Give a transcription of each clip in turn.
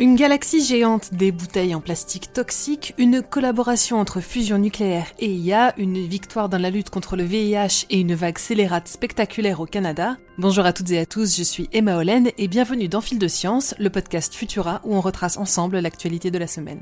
Une galaxie géante, des bouteilles en plastique toxique, une collaboration entre fusion nucléaire et IA, une victoire dans la lutte contre le VIH et une vague scélérate spectaculaire au Canada. Bonjour à toutes et à tous, je suis Emma Hollen et bienvenue dans Fil de Science, le podcast Futura où on retrace ensemble l'actualité de la semaine.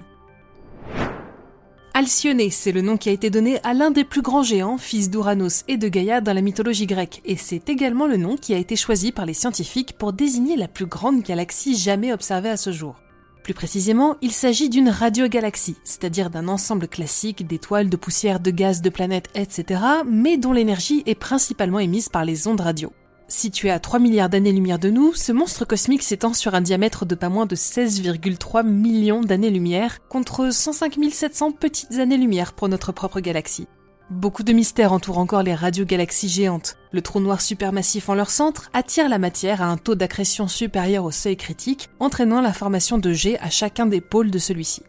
Alcyone, c'est le nom qui a été donné à l'un des plus grands géants, fils d'Uranos et de Gaïa dans la mythologie grecque, et c'est également le nom qui a été choisi par les scientifiques pour désigner la plus grande galaxie jamais observée à ce jour. Plus précisément, il s'agit d'une radiogalaxie, c'est-à-dire d'un ensemble classique d'étoiles, de poussière, de gaz, de planètes, etc., mais dont l'énergie est principalement émise par les ondes radio. Situé à 3 milliards d'années-lumière de nous, ce monstre cosmique s'étend sur un diamètre de pas moins de 16,3 millions d'années-lumière, contre 105 700 petites années-lumière pour notre propre galaxie. Beaucoup de mystères entourent encore les radiogalaxies géantes. Le trou noir supermassif en leur centre attire la matière à un taux d'accrétion supérieur au seuil critique, entraînant la formation de jets à chacun des pôles de celui-ci.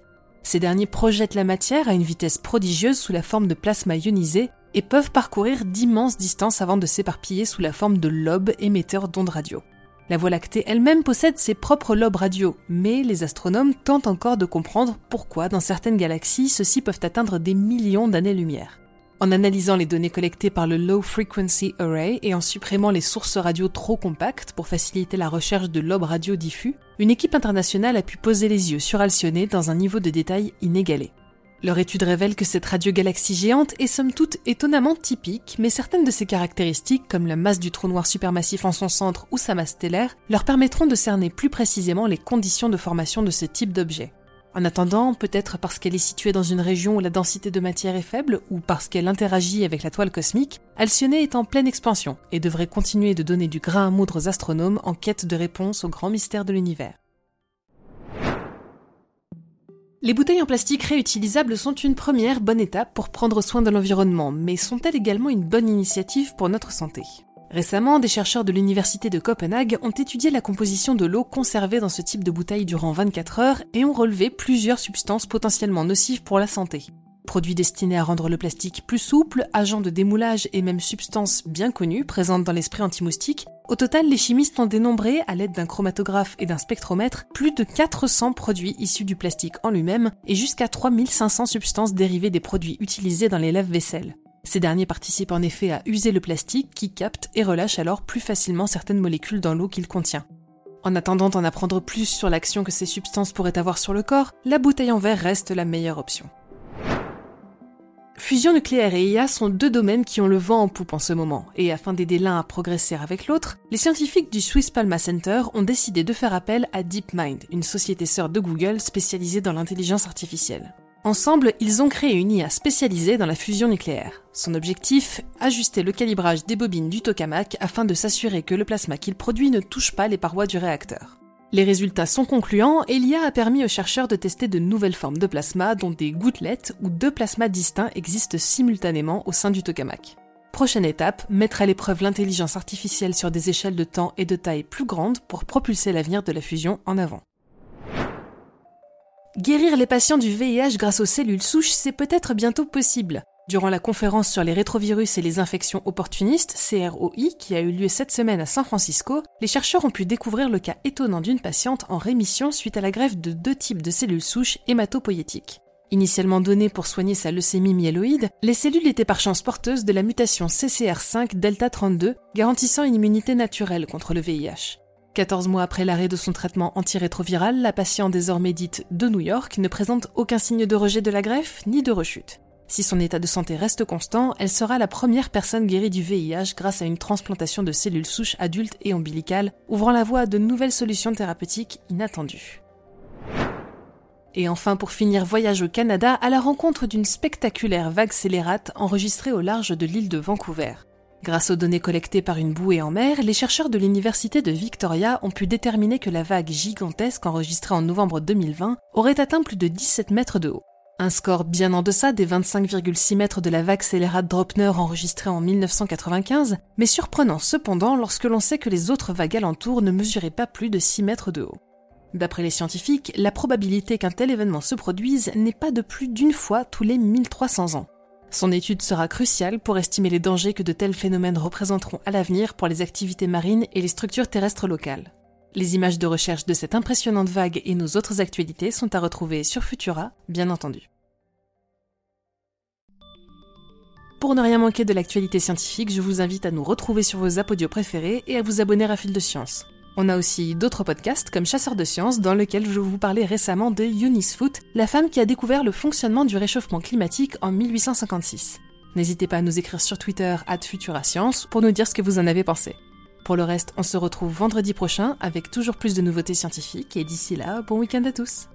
Ces derniers projettent la matière à une vitesse prodigieuse sous la forme de plasma ionisé et peuvent parcourir d'immenses distances avant de s'éparpiller sous la forme de lobes émetteurs d'ondes radio. La Voie lactée elle-même possède ses propres lobes radio, mais les astronomes tentent encore de comprendre pourquoi dans certaines galaxies ceux-ci peuvent atteindre des millions d'années-lumière. En analysant les données collectées par le Low Frequency Array et en supprimant les sources radio trop compactes pour faciliter la recherche de lobes radio diffus, une équipe internationale a pu poser les yeux sur Alcyone dans un niveau de détail inégalé. Leur étude révèle que cette radiogalaxie géante est somme toute étonnamment typique, mais certaines de ses caractéristiques, comme la masse du trou noir supermassif en son centre ou sa masse stellaire, leur permettront de cerner plus précisément les conditions de formation de ce type d'objet. En attendant, peut-être parce qu'elle est située dans une région où la densité de matière est faible, ou parce qu'elle interagit avec la toile cosmique, Alcyone est en pleine expansion et devrait continuer de donner du grain à moudre aux astronomes en quête de réponses aux grands mystères de l'univers. Les bouteilles en plastique réutilisables sont une première bonne étape pour prendre soin de l'environnement, mais sont-elles également une bonne initiative pour notre santé? Récemment, des chercheurs de l'université de Copenhague ont étudié la composition de l'eau conservée dans ce type de bouteille durant 24 heures et ont relevé plusieurs substances potentiellement nocives pour la santé. Produits destinés à rendre le plastique plus souple, agents de démoulage et même substances bien connues présentes dans l'esprit anti-moustique, au total, les chimistes ont dénombré, à l'aide d'un chromatographe et d'un spectromètre, plus de 400 produits issus du plastique en lui-même et jusqu'à 3500 substances dérivées des produits utilisés dans les lave-vaisselle. Ces derniers participent en effet à user le plastique qui capte et relâche alors plus facilement certaines molécules dans l'eau qu'il contient. En attendant d'en apprendre plus sur l'action que ces substances pourraient avoir sur le corps, la bouteille en verre reste la meilleure option. Fusion nucléaire et IA sont deux domaines qui ont le vent en poupe en ce moment, et afin d'aider l'un à progresser avec l'autre, les scientifiques du Swiss Palma Center ont décidé de faire appel à DeepMind, une société sœur de Google spécialisée dans l'intelligence artificielle. Ensemble, ils ont créé une IA spécialisée dans la fusion nucléaire. Son objectif Ajuster le calibrage des bobines du tokamak afin de s'assurer que le plasma qu'il produit ne touche pas les parois du réacteur. Les résultats sont concluants et l'IA a permis aux chercheurs de tester de nouvelles formes de plasma dont des gouttelettes ou deux plasmas distincts existent simultanément au sein du tokamak. Prochaine étape, mettre à l'épreuve l'intelligence artificielle sur des échelles de temps et de taille plus grandes pour propulser l'avenir de la fusion en avant. Guérir les patients du VIH grâce aux cellules souches, c'est peut-être bientôt possible. Durant la conférence sur les rétrovirus et les infections opportunistes, CROI, qui a eu lieu cette semaine à San Francisco, les chercheurs ont pu découvrir le cas étonnant d'une patiente en rémission suite à la greffe de deux types de cellules souches hématopoïétiques. Initialement données pour soigner sa leucémie myéloïde, les cellules étaient par chance porteuses de la mutation CCR5 delta 32, garantissant une immunité naturelle contre le VIH. 14 mois après l'arrêt de son traitement antirétroviral, la patiente désormais dite de New York ne présente aucun signe de rejet de la greffe ni de rechute. Si son état de santé reste constant, elle sera la première personne guérie du VIH grâce à une transplantation de cellules souches adultes et ombilicales, ouvrant la voie à de nouvelles solutions thérapeutiques inattendues. Et enfin, pour finir, voyage au Canada à la rencontre d'une spectaculaire vague scélérate enregistrée au large de l'île de Vancouver. Grâce aux données collectées par une bouée en mer, les chercheurs de l'Université de Victoria ont pu déterminer que la vague gigantesque enregistrée en novembre 2020 aurait atteint plus de 17 mètres de haut. Un score bien en deçà des 25,6 mètres de la vague scélérate Dropner enregistrée en 1995, mais surprenant cependant lorsque l'on sait que les autres vagues alentours ne mesuraient pas plus de 6 mètres de haut. D'après les scientifiques, la probabilité qu'un tel événement se produise n'est pas de plus d'une fois tous les 1300 ans. Son étude sera cruciale pour estimer les dangers que de tels phénomènes représenteront à l'avenir pour les activités marines et les structures terrestres locales. Les images de recherche de cette impressionnante vague et nos autres actualités sont à retrouver sur Futura, bien entendu. Pour ne rien manquer de l'actualité scientifique, je vous invite à nous retrouver sur vos apodios préférés et à vous abonner à Fil de Science. On a aussi d'autres podcasts comme Chasseurs de Sciences dans lequel je vous parlais récemment de Eunice Foote, la femme qui a découvert le fonctionnement du réchauffement climatique en 1856. N'hésitez pas à nous écrire sur Twitter Futurascience pour nous dire ce que vous en avez pensé. Pour le reste, on se retrouve vendredi prochain avec toujours plus de nouveautés scientifiques et d'ici là, bon week-end à tous